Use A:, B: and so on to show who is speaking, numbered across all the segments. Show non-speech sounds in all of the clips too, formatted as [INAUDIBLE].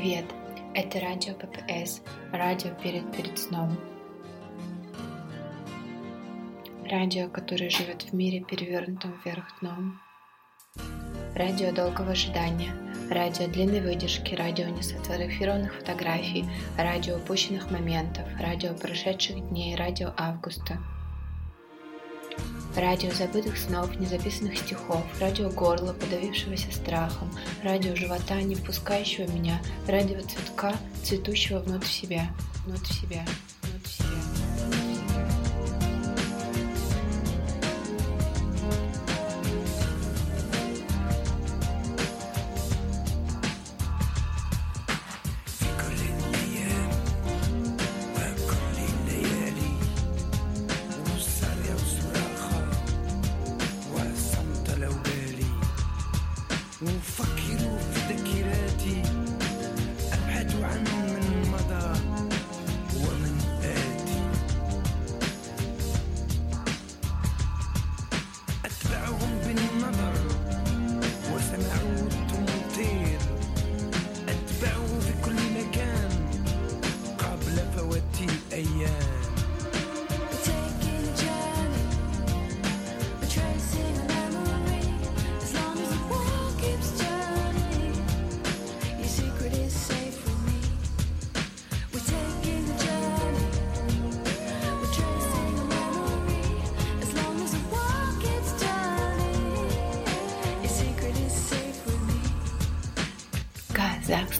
A: Привет! Это радио ППС, радио перед перед сном. Радио, которое живет в мире, перевернутом вверх дном. Радио долгого ожидания, радио длинной выдержки, радио несфотографированных фотографий, радио упущенных моментов, радио прошедших дней, радио августа – радио забытых снов, незаписанных стихов, радио горла, подавившегося страхом, радио живота, не впускающего меня, радио цветка, цветущего внутрь себя, внутрь себя, внутрь себя.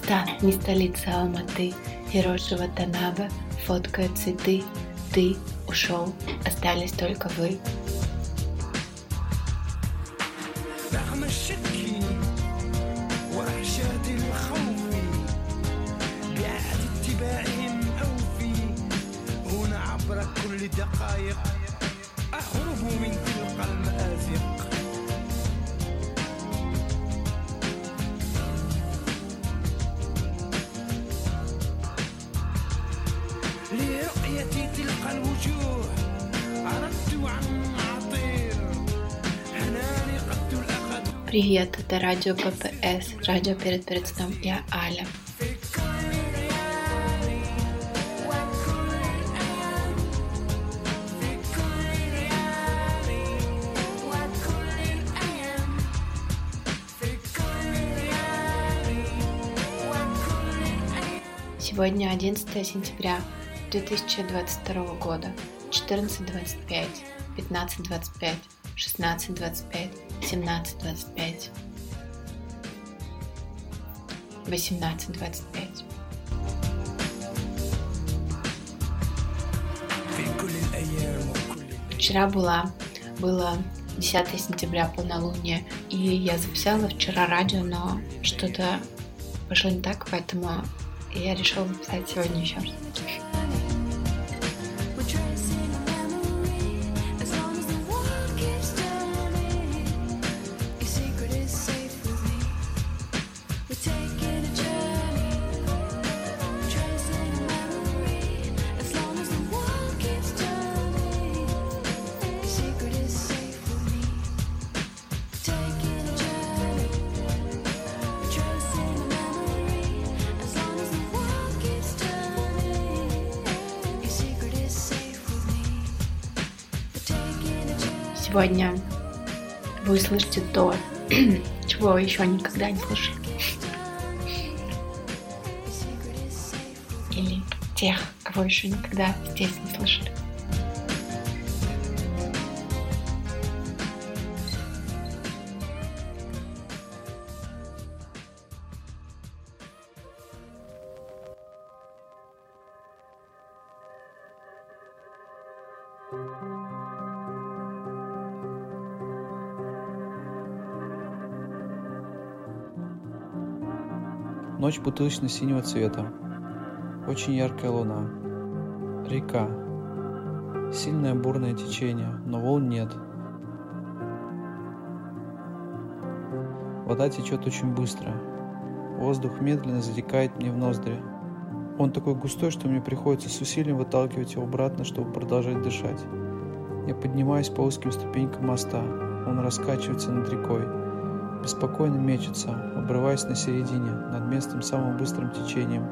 A: Казахстан, не столица Алматы, Хироши Ватанабе, фоткают цветы, ты ушел, остались только вы. Привет, это радио ППС, радио перед перед сном. Я Аля. Сегодня 11 сентября 2022 года, 14.25, 15.25, 16.25, 17.25, 18.25. Вчера была, было 10 сентября полнолуние, и я записала вчера радио, но что-то пошло не так, поэтому я решила записать сегодня еще раз. Сегодня вы услышите то, [CLEARS THROAT] чего вы еще никогда не слышали. Или тех, кого еще никогда здесь не слышали.
B: Ночь бутылочно-синего цвета. Очень яркая луна. Река. Сильное бурное течение, но волн нет. Вода течет очень быстро. Воздух медленно затекает мне в ноздри. Он такой густой, что мне приходится с усилием выталкивать его обратно, чтобы продолжать дышать. Я поднимаюсь по узким ступенькам моста. Он раскачивается над рекой. беспокойно мечется, обрываясь на середине, над местом самым быстрым течением.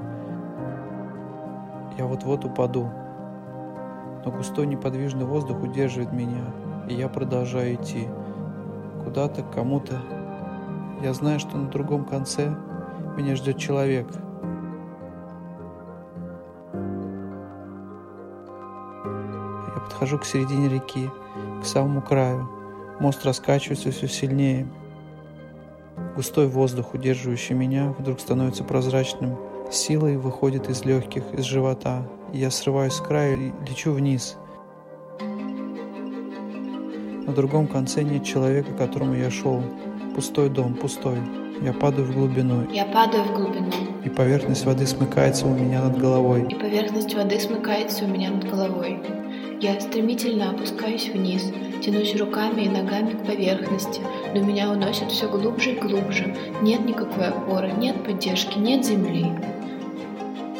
B: Я вот-вот упаду, но густой неподвижный воздух удерживает меня, и я продолжаю идти. Куда-то, к кому-то. Я знаю, что на другом конце меня ждет человек. Я подхожу к середине реки, к самому краю. Мост раскачивается все сильнее. Густой воздух, удерживающий меня, вдруг становится прозрачным. Силой выходит из легких, из живота. Я срываюсь с края и лечу вниз. На другом конце нет человека, к которому я шел. Пустой дом, пустой. Я падаю в глубину.
A: Я падаю в глубину.
B: И поверхность воды смыкается у меня над головой.
A: И поверхность воды смыкается у меня над головой. Я стремительно опускаюсь вниз, тянусь руками и ногами к поверхности, но меня уносит все глубже и глубже. Нет никакой опоры, нет поддержки, нет земли.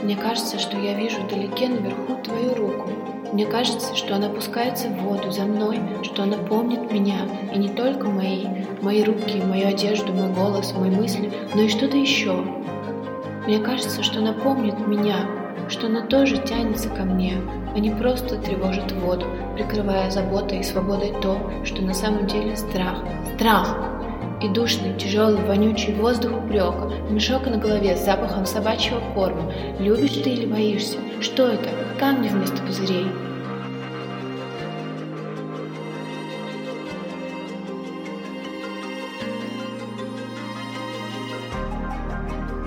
A: Мне кажется, что я вижу вдалеке наверху твою руку. Мне кажется, что она опускается в воду за мной, что она помнит меня, и не только мои, мои руки, мою одежду, мой голос, мои мысли, но и что-то еще. Мне кажется, что она помнит меня, что она тоже тянется ко мне, а не просто тревожит воду, прикрывая заботой и свободой то, что на самом деле страх. Страх! И душный, тяжелый, вонючий воздух упрека, мешок на голове с запахом собачьего корма. Любишь ты или боишься? Что это? Камни вместо пузырей.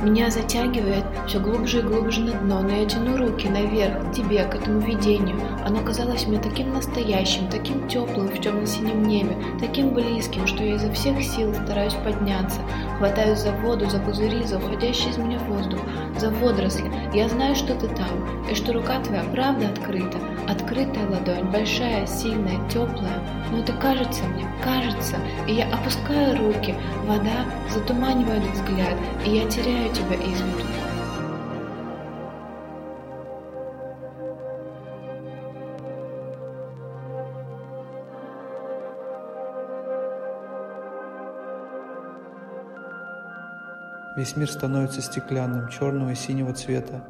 A: Меня затягивает все глубже и глубже на дно, но я тяну руки наверх, к тебе, к этому видению. Оно казалось мне таким настоящим, таким теплым в темно-синем небе, таким близким, что я изо всех сил стараюсь подняться. Хватаюсь за воду, за пузыри, за уходящий из меня воздух, за водоросли. Я знаю, что ты там, и что рука твоя правда открыта. Открытая ладонь, большая, сильная, теплая. Но это кажется мне, кажется, и я опускаю руки, вода затуманивает взгляд, и я теряю тебя из виду.
B: Весь мир становится стеклянным, черного и синего цвета.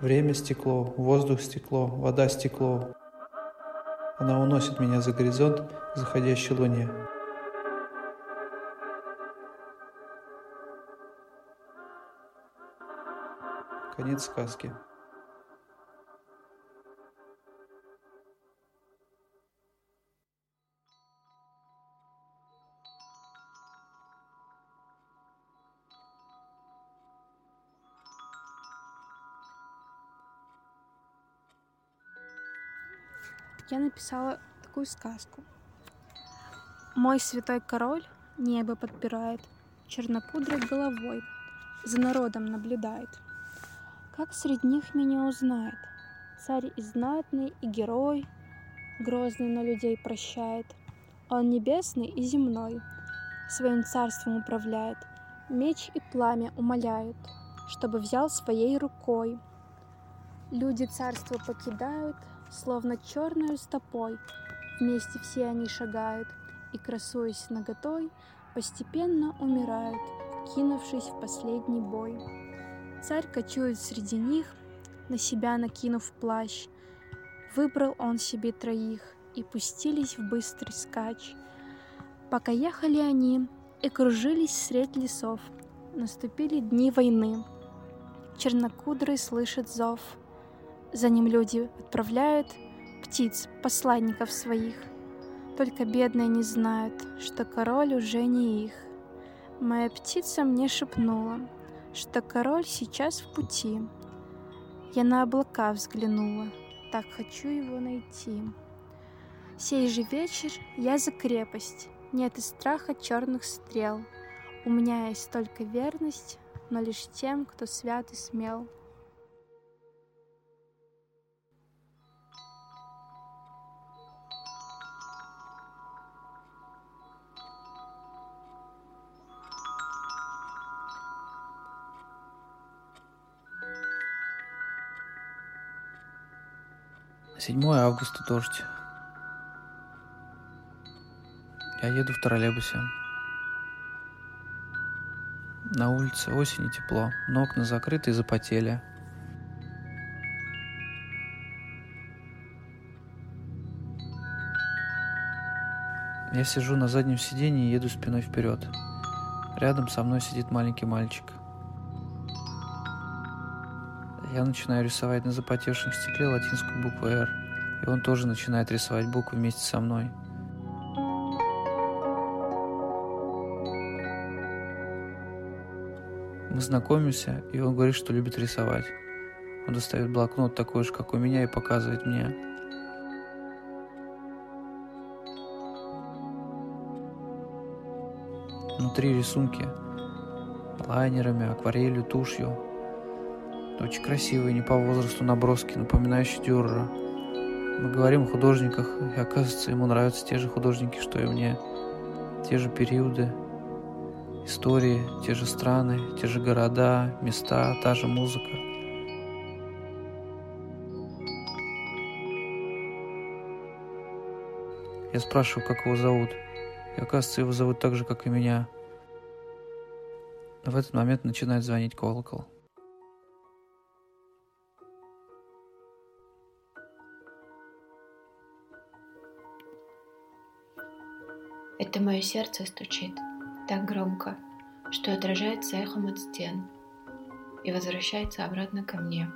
B: Время стекло, воздух стекло, вода стекло. Она уносит меня за горизонт заходящей луне. Конец сказки.
C: я написала такую сказку. Мой святой король небо подпирает, чернокудрой головой, за народом наблюдает. Как среди них меня узнает? Царь и знатный, и герой, грозный на людей прощает. Он небесный и земной, своим царством управляет, меч и пламя умоляют, чтобы взял своей рукой. Люди царство покидают, словно черную стопой. Вместе все они шагают и, красуясь наготой, постепенно умирают, кинувшись в последний бой. Царь кочует среди них, на себя накинув плащ. Выбрал он себе троих, и пустились в быстрый скач. Пока ехали они и кружились средь лесов, наступили дни войны. Чернокудрый слышит зов — за ним люди отправляют птиц, посланников своих. Только бедные не знают, что король уже не их. Моя птица мне шепнула, что король сейчас в пути. Я на облака взглянула, так хочу его найти. Сей же вечер я за крепость, нет и страха черных стрел. У меня есть только верность, но лишь тем, кто свят и смел.
B: Седьмое августа дождь. Я еду в троллейбусе. На улице осень и тепло, но окна закрыты и запотели. Я сижу на заднем сиденье и еду спиной вперед. Рядом со мной сидит маленький мальчик. Я начинаю рисовать на запотевшем стекле латинскую букву «Р», и он тоже начинает рисовать буквы вместе со мной – Мы знакомимся, и он говорит, что любит рисовать. Он достает блокнот такой же, как у меня, и показывает мне. Внутри рисунки лайнерами, акварелью, тушью. Очень красивые, не по возрасту наброски, напоминающие Дюрера. Мы говорим о художниках, и оказывается, ему нравятся те же художники, что и мне. Те же периоды, истории, те же страны, те же города, места, та же музыка. Я спрашиваю, как его зовут. И оказывается, его зовут так же, как и меня. В этот момент начинает звонить колокол.
A: Это мое сердце стучит так громко, что отражается эхом от стен и возвращается обратно ко мне.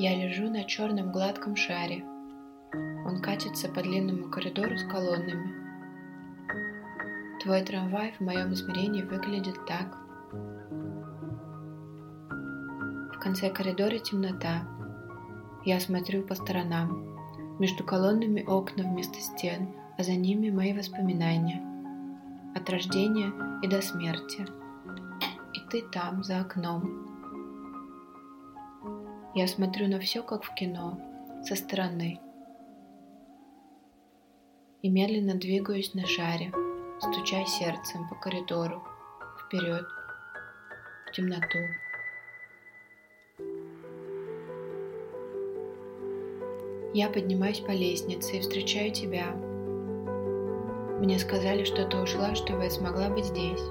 A: Я лежу на черном гладком шаре. Он катится по длинному коридору с колоннами. Твой трамвай в моем измерении выглядит так. В конце коридора темнота. Я смотрю по сторонам. Между колоннами окна вместо стен, а за ними мои воспоминания. От рождения и до смерти. И ты там, за окном. Я смотрю на все, как в кино, со стороны. И медленно двигаюсь на шаре, стуча сердцем по коридору, вперед, в темноту. Я поднимаюсь по лестнице и встречаю тебя. Мне сказали, что ты ушла, чтобы я смогла быть здесь.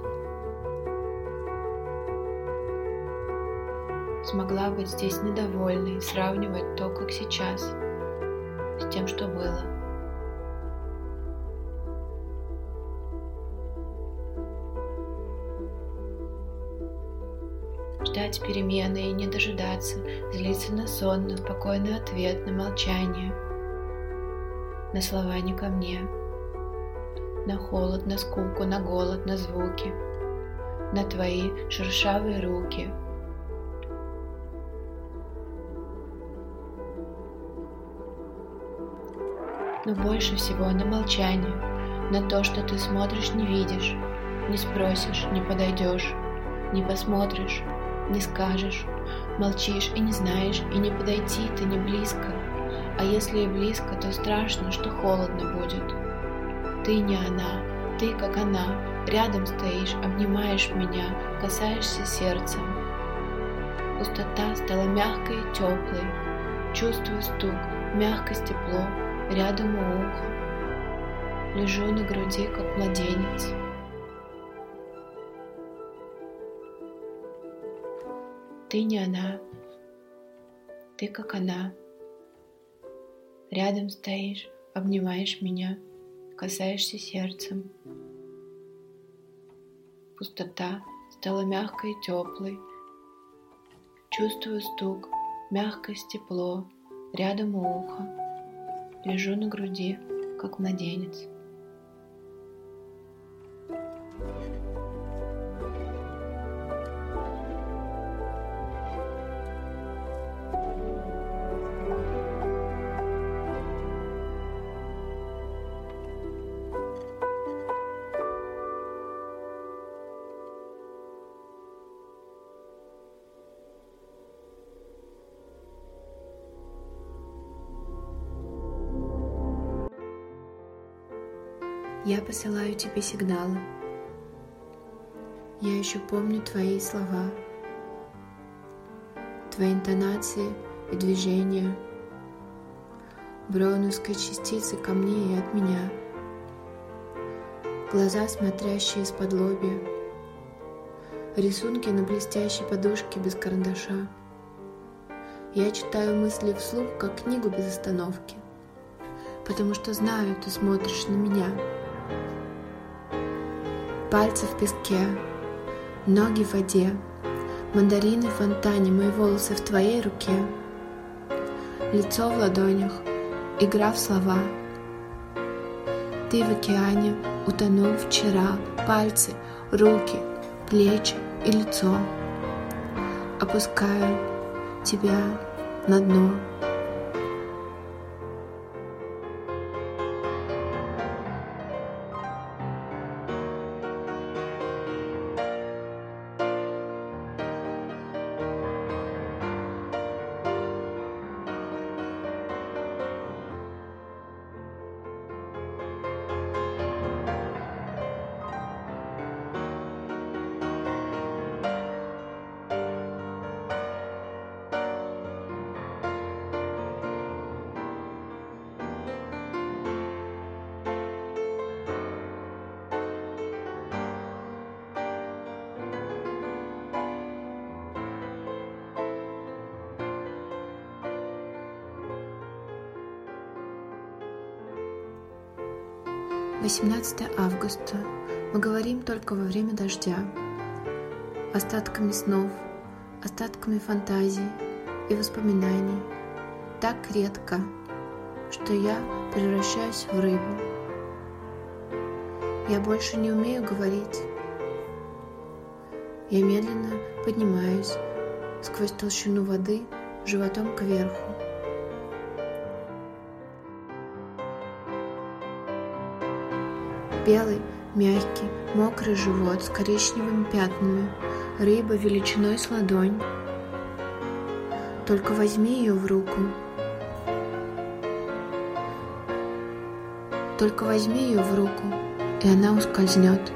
A: Смогла быть здесь недовольной, сравнивать то, как сейчас, с тем, что было. Ждать перемены и не дожидаться, злиться на сон, на спокойный ответ, на молчание, на слова не ко мне, на холод, на скуку, на голод, на звуки, на твои шершавые руки. Но больше всего на молчание, на то, что ты смотришь, не видишь, не спросишь, не подойдешь, не посмотришь, не скажешь, молчишь и не знаешь, и не подойти ты не близко. А если и близко, то страшно, что холодно будет. Ты не она, ты как она, рядом стоишь, обнимаешь меня, касаешься сердцем. Пустота стала мягкой и теплой, чувствую стук, мягкость, тепло, рядом у уха. Лежу на груди, как младенец. Ты не она, ты как она. Рядом стоишь, обнимаешь меня, касаешься сердцем. Пустота стала мягкой и теплой. Чувствую стук, мягкость, тепло, рядом у уха. Лежу на груди, как младенец. Посылаю тебе сигналы. Я еще помню твои слова, твои интонации и движения. броуновской частицы ко мне и от меня. Глаза, смотрящие из-под лобья. Рисунки на блестящей подушке без карандаша. Я читаю мысли вслух, как книгу без остановки, потому что знаю, ты смотришь на меня. Пальцы в песке, ноги в воде, мандарины в фонтане, мои волосы в твоей руке, лицо в ладонях, игра в слова. Ты в океане утонул вчера, пальцы, руки, плечи и лицо. Опускаю тебя на дно. 18 августа. Мы говорим только во время дождя. Остатками снов, остатками фантазий и воспоминаний. Так редко, что я превращаюсь в рыбу. Я больше не умею говорить. Я медленно поднимаюсь сквозь толщину воды животом кверху. Белый, мягкий, мокрый живот с коричневыми пятнами, рыба величиной с ладонь. Только возьми ее в руку. Только возьми ее в руку, и она ускользнет.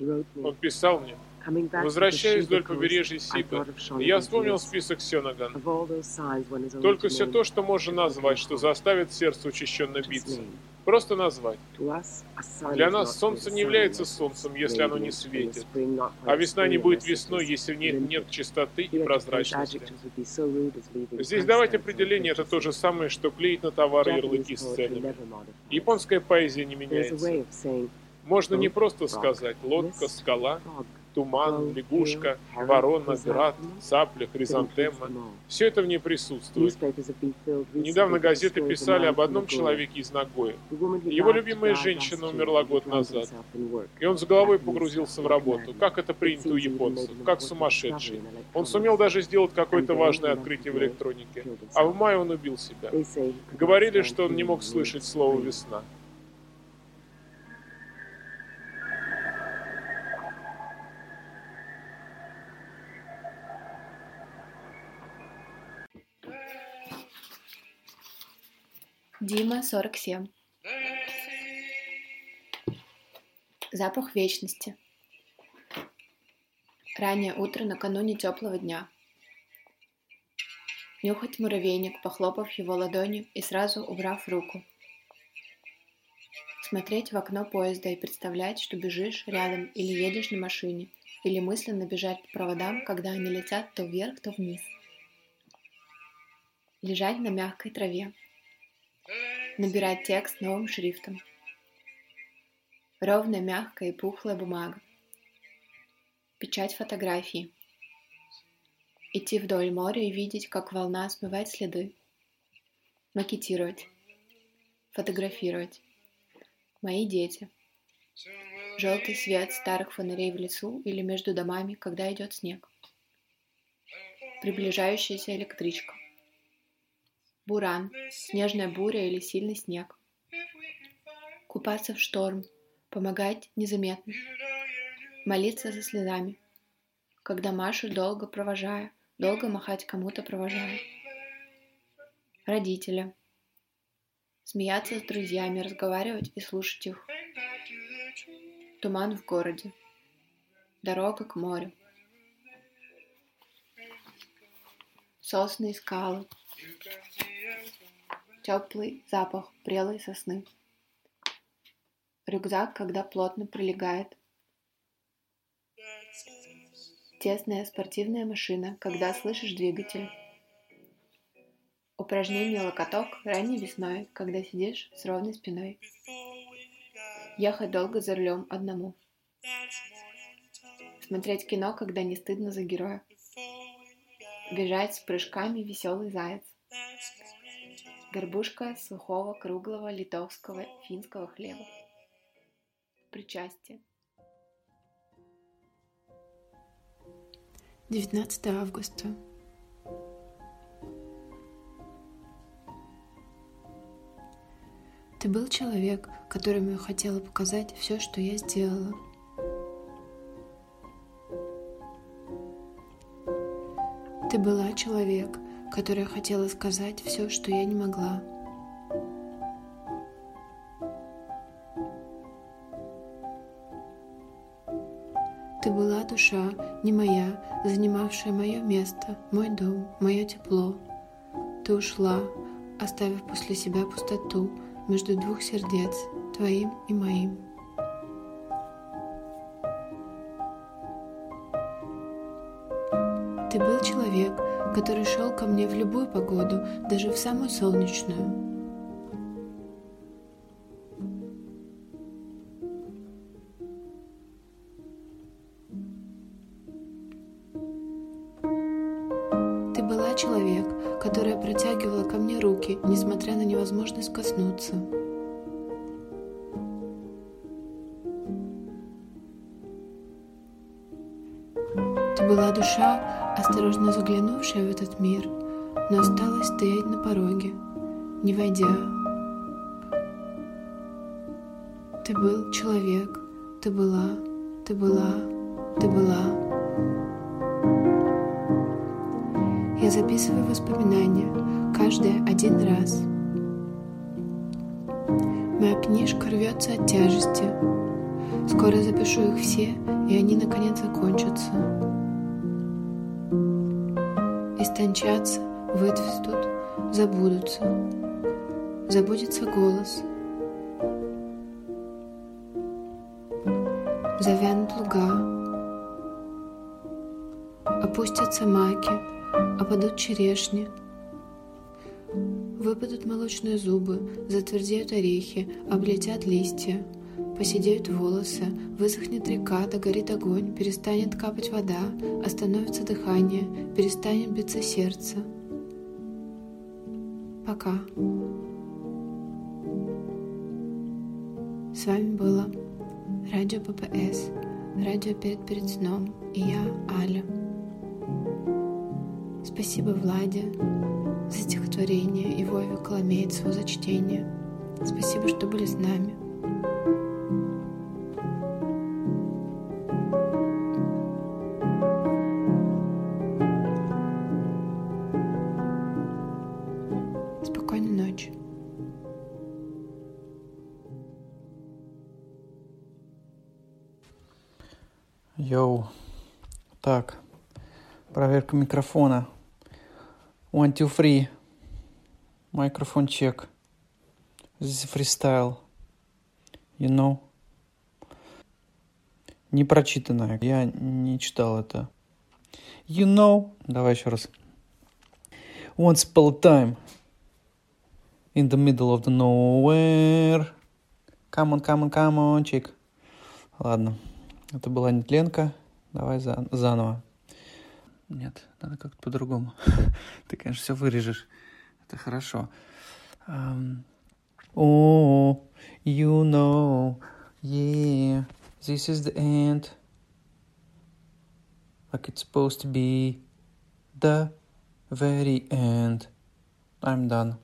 D: Он писал мне, Возвращаясь вдоль побережья Сипа, я вспомнил список Сёнаган. Только все то, что можно назвать, что заставит сердце учащенно биться. Просто назвать. Для нас солнце не является солнцем, если оно не светит. А весна не будет весной, если в ней нет чистоты и прозрачности. Здесь давать определение это то же самое, что клеить на товары ярлыки с ценами. Японская поэзия не меняется. Можно не просто сказать «лодка», «скала», туман, лягушка, ворона, град, цапля, хризантема. Все это в ней присутствует. Недавно газеты писали об одном человеке из Нагоя. Его любимая женщина умерла год назад. И он с головой погрузился в работу, как это принято у японцев, как сумасшедший. Он сумел даже сделать какое-то важное открытие в электронике. А в мае он убил себя. Говорили, что он не мог слышать слово «весна».
A: Дима, 47. Запах вечности. Раннее утро накануне теплого дня. Нюхать муравейник, похлопав его ладонью и сразу убрав руку. Смотреть в окно поезда и представлять, что бежишь рядом или едешь на машине, или мысленно бежать по проводам, когда они летят то вверх, то вниз. Лежать на мягкой траве. Набирать текст новым шрифтом. Ровная, мягкая и пухлая бумага. Печать фотографии. Идти вдоль моря и видеть, как волна смывает следы. Макетировать. Фотографировать. Мои дети. Желтый свет старых фонарей в лесу или между домами, когда идет снег. Приближающаяся электричка. Буран, снежная буря или сильный снег. Купаться в шторм, помогать незаметно. Молиться за слезами. Когда Машу долго провожая, долго махать кому-то провожая. Родителя. Смеяться с друзьями, разговаривать и слушать их. Туман в городе. Дорога к морю. Сосны и скалы. Теплый запах прелой сосны. Рюкзак, когда плотно прилегает. Тесная спортивная машина, когда слышишь двигатель. Упражнение локоток ранней весной, когда сидишь с ровной спиной. Ехать долго за рулем одному. Смотреть кино, когда не стыдно за героя. Бежать с прыжками веселый заяц. Горбушка сухого, круглого, литовского, финского хлеба. Причастие.
E: 19 августа. Ты был человек, которому я хотела показать все, что я сделала. Ты была человек, которая хотела сказать все, что я не могла. Ты была душа, не моя, занимавшая мое место, мой дом, мое тепло. Ты ушла, оставив после себя пустоту между двух сердец, твоим и моим. Который шел ко мне в любую погоду, даже в самую солнечную. Я записываю воспоминания, каждое один раз. Моя книжка рвется от тяжести. Скоро запишу их все, и они наконец закончатся истончатся, выцветут, забудутся. Забудется голос. Завянут луга. Опустятся маки, опадут черешни. Выпадут молочные зубы, затвердеют орехи, облетят листья — Посидеют волосы, высохнет река, догорит огонь, перестанет капать вода, остановится дыхание, перестанет биться сердце. Пока. С вами было Радио ППС, радио перед перед сном и я, Аля. Спасибо Владе за стихотворение и Вове Коломейцеву за чтение. Спасибо, что были с нами.
F: Йоу. Так, проверка микрофона. One, two, three. Микрофон чек. This is freestyle. You know? Не прочитанное. Я не читал это. You know? Давай еще раз. Once upon a time. In the middle of the nowhere. Come on, come on, come on, чик. Ладно. Это была нетленка. Давай за, заново. Нет, надо как-то по-другому. Ты, конечно, все вырежешь. Это хорошо. Um, oh, you know, yeah, this is the end. Like it's supposed to be the very end. I'm done.